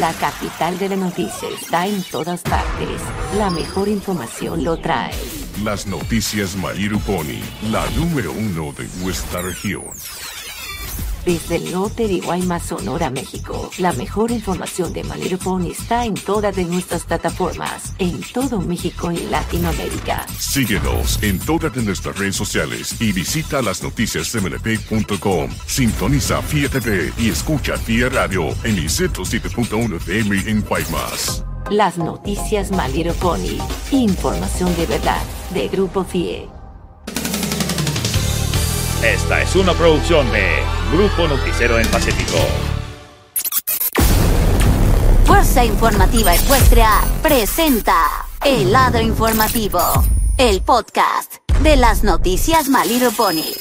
La capital de la noticia está en todas partes. La mejor información lo trae. Las noticias Pony, la número uno de nuestra región. Desde el norte de Guaymas, Sonora, México, la mejor información de Pony está en todas de nuestras plataformas, en todo México y Latinoamérica. Síguenos en todas de nuestras redes sociales y visita las noticias mlp.com. Sintoniza FIA TV y escucha FIA Radio en el 107.1 FM en Guaymas. Las noticias Pony, información de verdad, de Grupo FIE. Esta es una producción de Grupo Noticiero en Pacífico. Fuerza Informativa Ecuestria presenta El Lado Informativo, el podcast de las noticias Maliro Pony.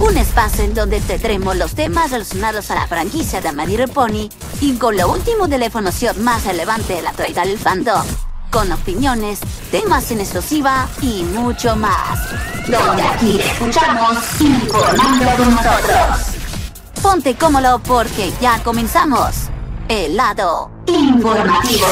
Un espacio en donde tendremos los temas relacionados a la franquicia de Maliro Pony y con lo último de más relevante de la actualidad del fandom con opiniones, temas en exclusiva y mucho más. Donde aquí escuchamos informando con nosotros. Ponte cómodo porque ya comenzamos. El lado informativo.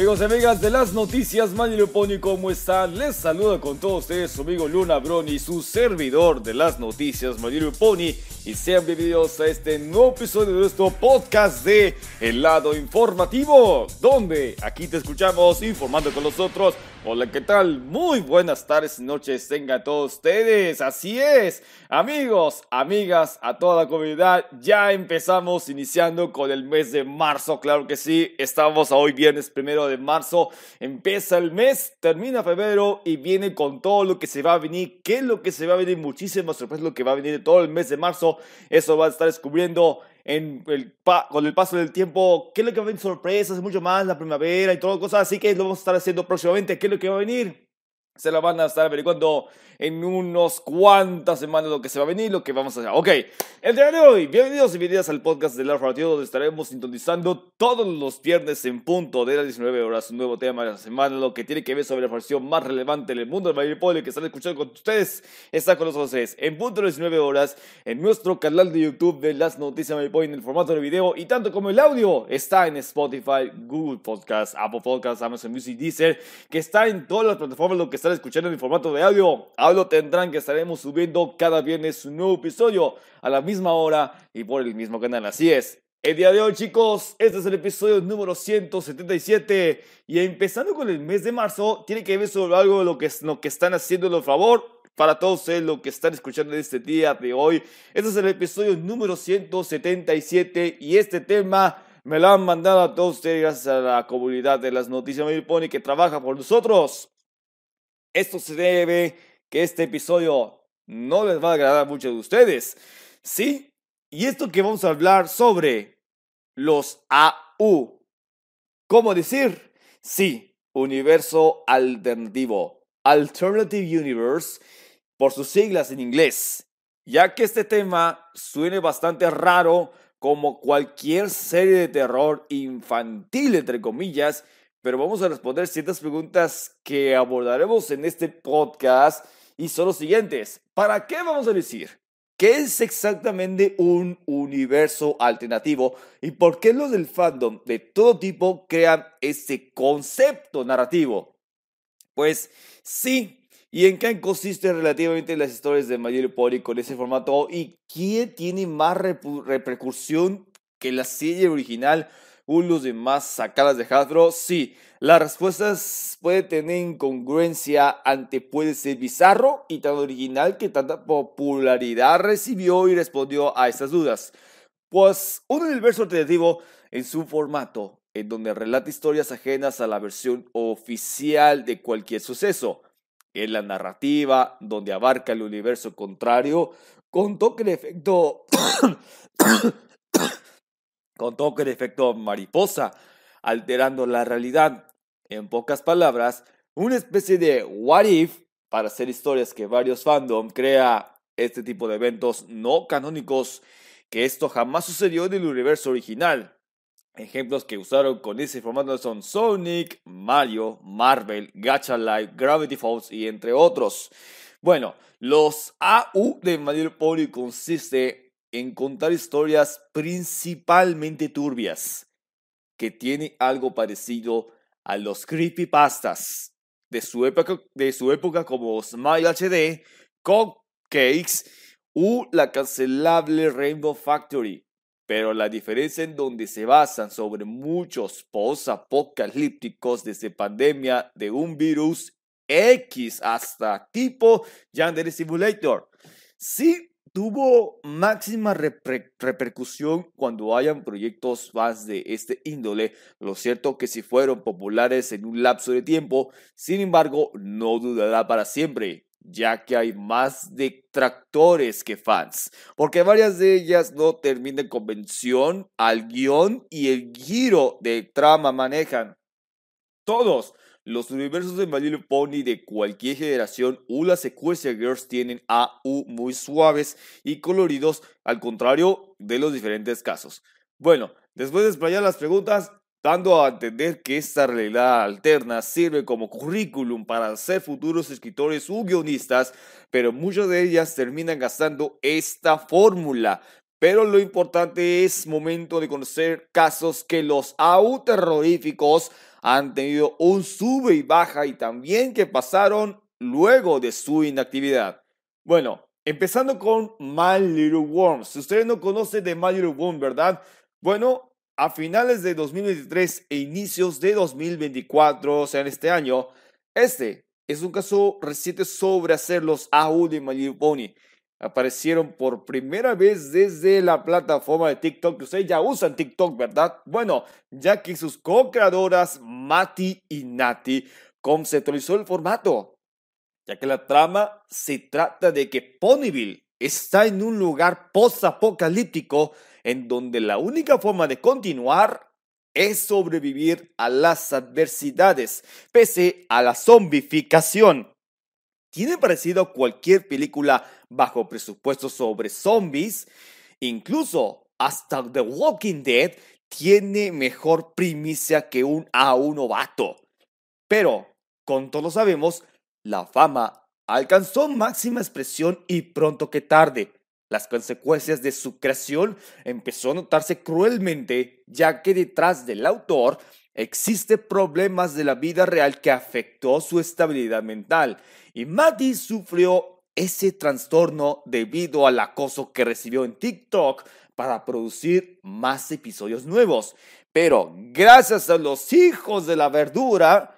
Amigos y amigas de las noticias Pony, ¿cómo están? Les saluda con todos ustedes su amigo Luna Broni, su servidor de las noticias Pony y sean bienvenidos a este nuevo episodio de nuestro podcast de El lado informativo, donde aquí te escuchamos informando con nosotros. Hola, ¿qué tal? Muy buenas tardes y noches tengan todos ustedes. Así es, amigos, amigas, a toda la comunidad, ya empezamos iniciando con el mes de marzo, claro que sí, estamos hoy viernes primero de marzo, empieza el mes, termina febrero y viene con todo lo que se va a venir, qué es lo que se va a venir, muchísimas sorpresas lo que va a venir todo el mes de marzo eso va a estar descubriendo en el con el paso del tiempo qué es lo que va a venir sorpresas, mucho más, la primavera y todo cosas así que lo vamos a estar haciendo próximamente, qué es lo que va a venir. Se lo van a estar averiguando en unos cuantas semanas lo que se va a venir, lo que vamos a hacer. Ok, el día de hoy, bienvenidos y bienvenidas al podcast de La Radio, donde estaremos sintonizando todos los viernes en punto de las 19 horas un nuevo tema de la semana, lo que tiene que ver sobre la información más relevante del mundo del Poli que están escuchando con ustedes. Está con nosotros en punto de las 19 horas en nuestro canal de YouTube de las noticias Poli en el formato de video y tanto como el audio está en Spotify, Google Podcast, Apple Podcast, Amazon Music, Deezer, que está en todas las plataformas lo que están escuchando en formato de audio lo tendrán que estaremos subiendo cada viernes un nuevo episodio a la misma hora y por el mismo canal. Así es. El día de hoy, chicos, este es el episodio número 177 y empezando con el mes de marzo, tiene que ver sobre algo de lo que, lo que están haciendo el favor para todos ustedes lo que están escuchando este día de hoy. Este es el episodio número 177 y este tema me lo han mandado a todos ustedes gracias a la comunidad de las noticias Pony que trabaja por nosotros. Esto se debe que este episodio no les va a agradar a muchos de ustedes. ¿Sí? Y esto que vamos a hablar sobre los AU. ¿Cómo decir? Sí, universo alternativo. Alternative Universe, por sus siglas en inglés. Ya que este tema suene bastante raro como cualquier serie de terror infantil, entre comillas, pero vamos a responder ciertas preguntas que abordaremos en este podcast y son los siguientes. ¿Para qué vamos a decir? ¿Qué es exactamente un universo alternativo y por qué los del fandom de todo tipo crean este concepto narrativo? Pues sí, ¿y en qué consisten relativamente las historias de Mayor Pony con ese formato y quién tiene más repercusión que la serie original o los demás sacadas de Hasbro? Sí, las respuestas puede tener incongruencia ante puede ser bizarro y tan original que tanta popularidad recibió y respondió a estas dudas. Pues un universo alternativo en su formato, en donde relata historias ajenas a la versión oficial de cualquier suceso. En la narrativa, donde abarca el universo contrario, con toque de efecto. Con toque de efecto mariposa, alterando la realidad. En pocas palabras, una especie de what if para hacer historias que varios fandom crea este tipo de eventos no canónicos, que esto jamás sucedió en el universo original. Ejemplos que usaron con ese formato son Sonic, Mario, Marvel, Gacha Life, Gravity Falls y entre otros. Bueno, los AU de Little Pony consiste en contar historias principalmente turbias, que tienen algo parecido a los creepypastas de su época, de su época como Smile HD, Cupcakes u la cancelable Rainbow Factory. Pero la diferencia en donde se basan sobre muchos post-apocalípticos desde pandemia de un virus X hasta tipo Yandere Simulator. Sí tuvo máxima repercusión cuando hayan proyectos más de este índole. Lo cierto que si fueron populares en un lapso de tiempo, sin embargo, no durará para siempre ya que hay más detractores que fans, porque varias de ellas no terminan convención al guion y el giro de trama manejan. Todos los universos de My Little Pony de cualquier generación u la secuencia Girls tienen AU muy suaves y coloridos, al contrario de los diferentes casos. Bueno, después de explayar las preguntas, dando a entender que esta realidad alterna sirve como currículum para ser futuros escritores u guionistas, pero muchas de ellas terminan gastando esta fórmula. Pero lo importante es momento de conocer casos que los AU terroríficos han tenido un sube y baja y también que pasaron luego de su inactividad. Bueno, empezando con My Little Worms. Si ustedes no conocen de My Little Worms, ¿verdad? Bueno, a finales de 2023 e inicios de 2024, o sea, en este año, este es un caso reciente sobre hacer los AU de My Little Pony aparecieron por primera vez desde la plataforma de TikTok, ustedes ya usan TikTok, ¿verdad? Bueno, ya que sus co-creadoras Mati y Nati conceptualizó el formato, ya que la trama se trata de que Ponyville está en un lugar post-apocalíptico en donde la única forma de continuar es sobrevivir a las adversidades, pese a la zombificación tiene parecido a cualquier película bajo presupuesto sobre zombies. Incluso hasta The Walking Dead tiene mejor primicia que un a un novato. Pero, con todos sabemos, la fama alcanzó máxima expresión y pronto que tarde. Las consecuencias de su creación empezó a notarse cruelmente, ya que detrás del autor existe problemas de la vida real que afectó su estabilidad mental y Maddie sufrió ese trastorno debido al acoso que recibió en TikTok para producir más episodios nuevos. Pero gracias a los hijos de la verdura,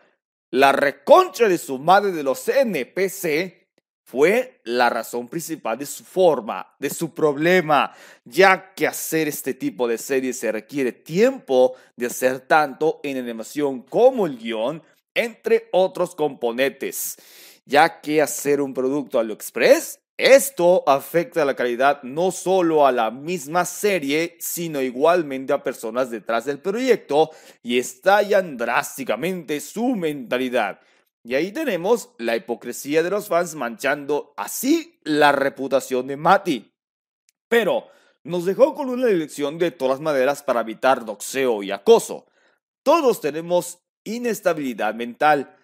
la reconcha de su madre de los NPC fue la razón principal de su forma, de su problema, ya que hacer este tipo de series se requiere tiempo de hacer tanto en animación como el guion, entre otros componentes ya que hacer un producto a lo express, esto afecta la calidad no solo a la misma serie, sino igualmente a personas detrás del proyecto y estallan drásticamente su mentalidad. Y ahí tenemos la hipocresía de los fans manchando así la reputación de Mati. Pero nos dejó con una elección de todas maneras para evitar doxeo y acoso. Todos tenemos inestabilidad mental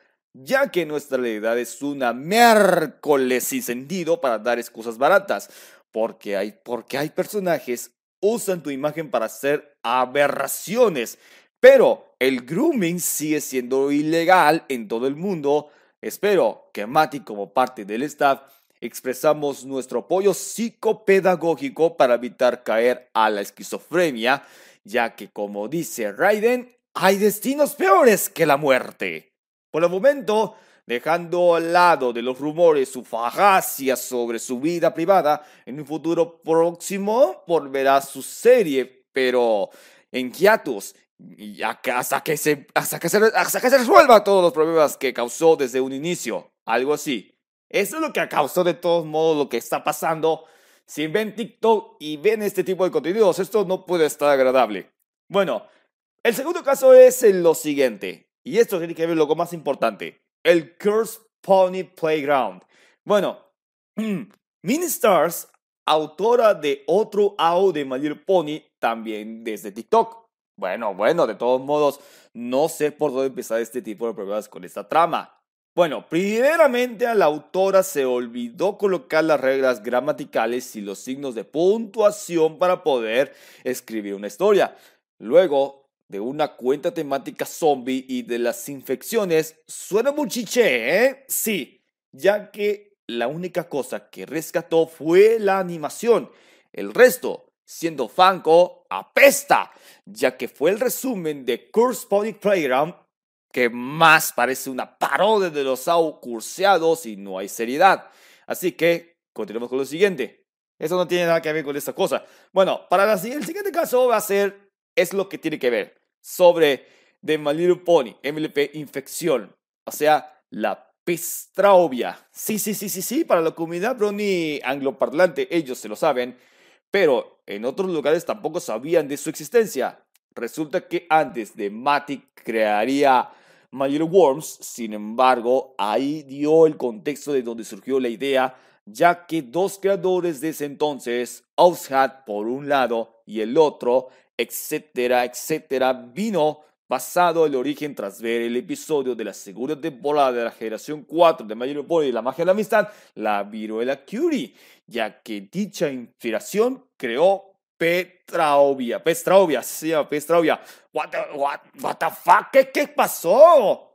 ya que nuestra realidad es una miércoles sin sentido para dar excusas baratas, porque hay, porque hay personajes usan tu imagen para hacer aberraciones, pero el grooming sigue siendo ilegal en todo el mundo. Espero que Mati como parte del staff expresamos nuestro apoyo psicopedagógico para evitar caer a la esquizofrenia, ya que como dice Raiden, hay destinos peores que la muerte. Por el momento, dejando al lado de los rumores su fagacia sobre su vida privada, en un futuro próximo volverá su serie, pero en hiatus, hasta que, se, hasta, que se, hasta que se resuelva todos los problemas que causó desde un inicio, algo así. Eso es lo que causó de todos modos lo que está pasando. Si ven TikTok y ven este tipo de contenidos, esto no puede estar agradable. Bueno, el segundo caso es lo siguiente. Y esto tiene que ver lo más importante, el Curse Pony Playground. Bueno, Stars, autora de otro AO de My Pony, también desde TikTok. Bueno, bueno, de todos modos, no sé por dónde empezar este tipo de problemas con esta trama. Bueno, primeramente a la autora se olvidó colocar las reglas gramaticales y los signos de puntuación para poder escribir una historia. Luego, de una cuenta temática zombie y de las infecciones, suena muy chiché, ¿eh? Sí, ya que la única cosa que rescató fue la animación. El resto, siendo Fanco, apesta, ya que fue el resumen de Curse Pony Playground que más parece una parodia de los AU curseados y no hay seriedad. Así que continuemos con lo siguiente. Eso no tiene nada que ver con esta cosa. Bueno, para el siguiente caso va a ser, es lo que tiene que ver, sobre The My Little Pony, MLP Infección, o sea, la pestraubia. Sí, sí, sí, sí, sí, para la comunidad brony angloparlante, ellos se lo saben, pero en otros lugares tampoco sabían de su existencia. Resulta que antes de Matic crearía My Little Worms, sin embargo, ahí dio el contexto de donde surgió la idea, ya que dos creadores de ese entonces, Oushat por un lado y el otro, etcétera, etcétera, vino basado el origen tras ver el episodio de la segunda temporada de la generación 4 de Little Pony y la magia de la amistad, la viruela Curie, ya que dicha inspiración creó Petraovia, Pestraovia, sí, Pestraovia. What the, what, what the fuck, ¿Qué, ¿qué pasó?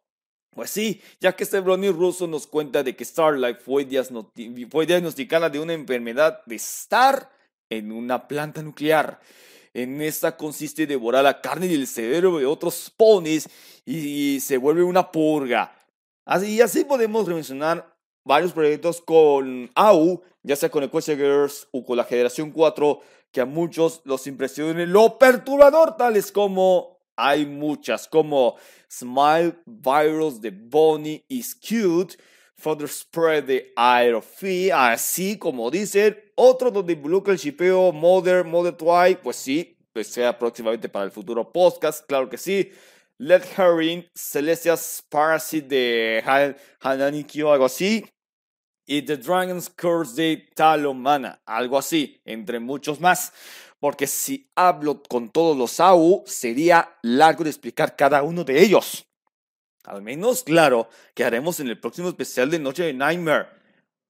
Pues sí, ya que este Brony ruso nos cuenta de que Starlight fue, fue diagnosticada de una enfermedad de estar en una planta nuclear. En esta consiste devorar la carne y el cerebro de otros ponies y, se vuelve una purga. Así, y así podemos mencionar varios proyectos con AU, ya sea con Equestria Girls o con la Generación 4, que a muchos los impresione lo perturbador, tales como hay muchas, como Smile Virus de Bonnie is Cute, Further Spread de Aerofee, así como dicen, otro donde involucra el chipeo Mother, Mother Twi, pues sí, pues sea próximamente para el futuro podcast, claro que sí. Let Herring, Celestia's Parasite de Hananikyo, algo así y The Dragon's Curse de Talomana, algo así, entre muchos más. Porque si hablo con todos los AU, sería largo de explicar cada uno de ellos. Al menos, claro, que haremos en el próximo especial de Noche de Nightmare.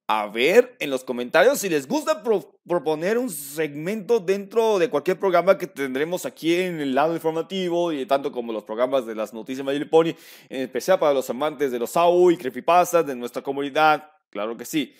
A ver en los comentarios si les gusta proponer un segmento dentro de cualquier programa que tendremos aquí en el lado informativo, y tanto como los programas de las noticias My Pony, en especial para los amantes de los AU y creepypastas de nuestra comunidad claro que sí.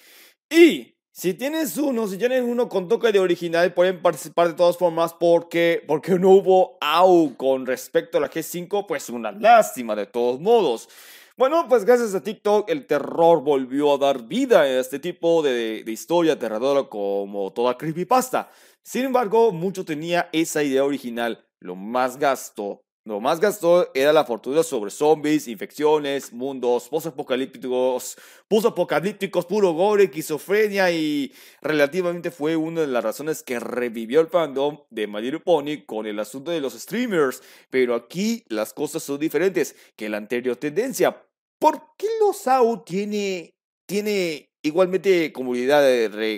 Y si tienes uno, si tienes uno con toque de original, pueden participar de todas formas porque, porque no hubo AU con respecto a la G5, pues una lástima de todos modos. Bueno, pues gracias a TikTok el terror volvió a dar vida a este tipo de, de historia aterradora como toda creepypasta. Sin embargo, mucho tenía esa idea original. Lo más gasto lo más gastó era la fortuna sobre zombies, infecciones, mundos post-apocalípticos, post-apocalípticos, puro gore, esquizofrenia y relativamente fue una de las razones que revivió el fandom de My Little Pony con el asunto de los streamers. Pero aquí las cosas son diferentes que la anterior tendencia. ¿Por qué los AU tiene, tiene igualmente comunidad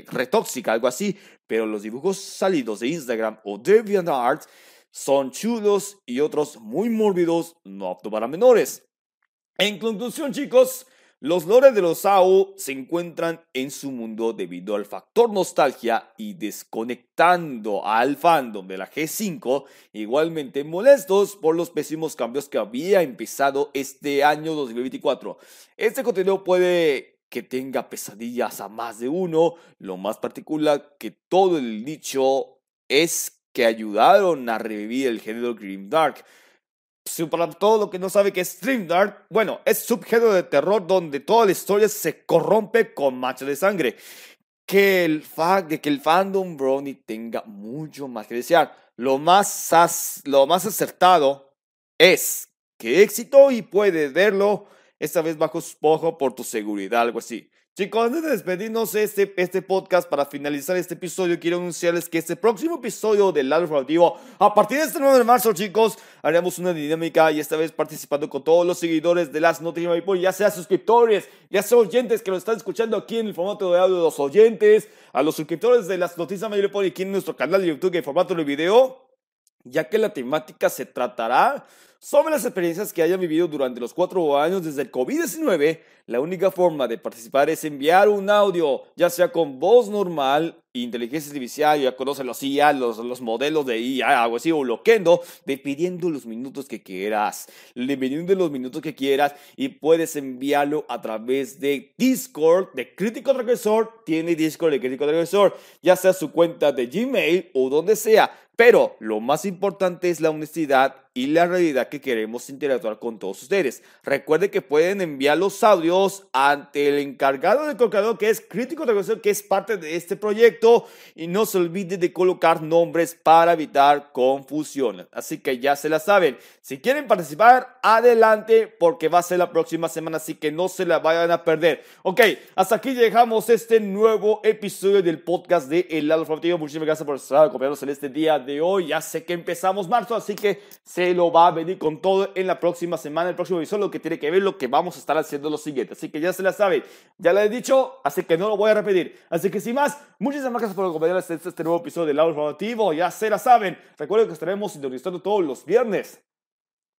retóxica, algo así? Pero los dibujos salidos de Instagram o DeviantArt son chulos y otros muy mórbidos, no apto para menores. En conclusión, chicos, los lores de los AO se encuentran en su mundo debido al factor nostalgia y desconectando al fandom de la G5, igualmente molestos por los pésimos cambios que había empezado este año 2024. Este contenido puede que tenga pesadillas a más de uno, lo más particular que todo el dicho es que ayudaron a revivir el género Grimdark. Para todo lo que no sabe que es Grimdark, bueno, es subgénero de terror donde toda la historia se corrompe con mancha de sangre. Que el de que el fandom Brony tenga mucho más que desear. Lo más, lo más acertado es que éxito y puedes verlo esta vez bajo su ojo por tu seguridad, algo así. Chicos, antes de despedirnos este, este podcast, para finalizar este episodio, quiero anunciarles que este próximo episodio del lado informativo, a partir de este 9 de marzo, chicos, haremos una dinámica y esta vez participando con todos los seguidores de las noticias de ya sea suscriptores, ya sea oyentes que lo están escuchando aquí en el formato de audio los oyentes, a los suscriptores de las noticias de aquí en nuestro canal de YouTube en formato de video. Ya que la temática se tratará sobre las experiencias que hayan vivido durante los cuatro años desde el COVID-19, la única forma de participar es enviar un audio, ya sea con voz normal, inteligencia artificial, ya conocen los IA, los, los modelos de IA, algo así, o loquendo, dependiendo los minutos que quieras, dependiendo los minutos que quieras, y puedes enviarlo a través de Discord, de Crítico Regresor, tiene Discord de Crítico Regresor, ya sea su cuenta de Gmail o donde sea, pero lo más importante es la honestidad y la realidad que queremos interactuar con todos ustedes. Recuerde que pueden enviar los audios ante el encargado del colocador que es Crítico de que es parte de este proyecto y no se olvide de colocar nombres para evitar confusión. Así que ya se la saben. Si quieren participar, adelante porque va a ser la próxima semana, así que no se la vayan a perder. Ok, hasta aquí llegamos este nuevo episodio del podcast de El Lado Informativo. Muchísimas gracias por estar acompañándonos en este día de hoy. Ya sé que empezamos marzo, así que se lo va a venir con todo en la próxima semana, el próximo episodio, lo que tiene que ver lo que vamos a estar haciendo lo siguiente. Así que ya se la saben, ya la he dicho, así que no lo voy a repetir. Así que sin más, muchísimas gracias por acompañarnos en este nuevo episodio del Lado Informativo. Ya se la saben. Recuerden que estaremos sintonizando todos los viernes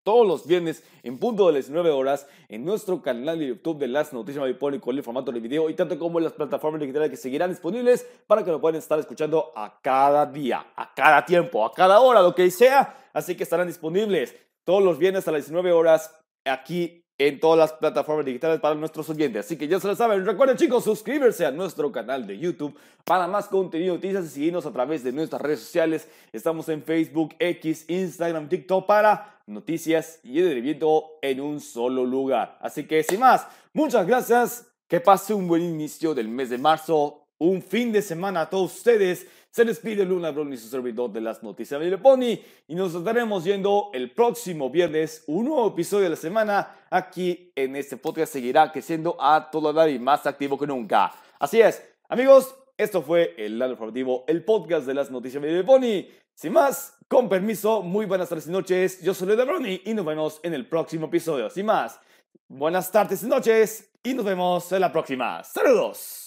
todos los viernes en punto de las 19 horas en nuestro canal de YouTube de Las Noticias Mariponi con el formato de video y tanto como en las plataformas digitales que seguirán disponibles para que lo puedan estar escuchando a cada día, a cada tiempo, a cada hora, lo que sea. Así que estarán disponibles todos los viernes a las 19 horas aquí en todas las plataformas digitales para nuestros oyentes. Así que ya se lo saben. Recuerden chicos, suscribirse a nuestro canal de YouTube para más contenido, noticias y seguirnos a través de nuestras redes sociales. Estamos en Facebook, X, Instagram, TikTok para noticias y entretenimiento en un solo lugar. Así que sin más, muchas gracias. Que pase un buen inicio del mes de marzo. Un fin de semana a todos ustedes. Se despide Luna Brown y su servidor de las noticias de Pony y nos estaremos viendo el próximo viernes, un nuevo episodio de la semana aquí en este podcast seguirá creciendo a todo dar y más activo que nunca. Así es, amigos, esto fue el lado informativo, el podcast de las noticias de Pony. Sin más, con permiso, muy buenas tardes y noches. Yo soy Luna Brony y nos vemos en el próximo episodio. Sin más, buenas tardes y noches y nos vemos en la próxima. Saludos.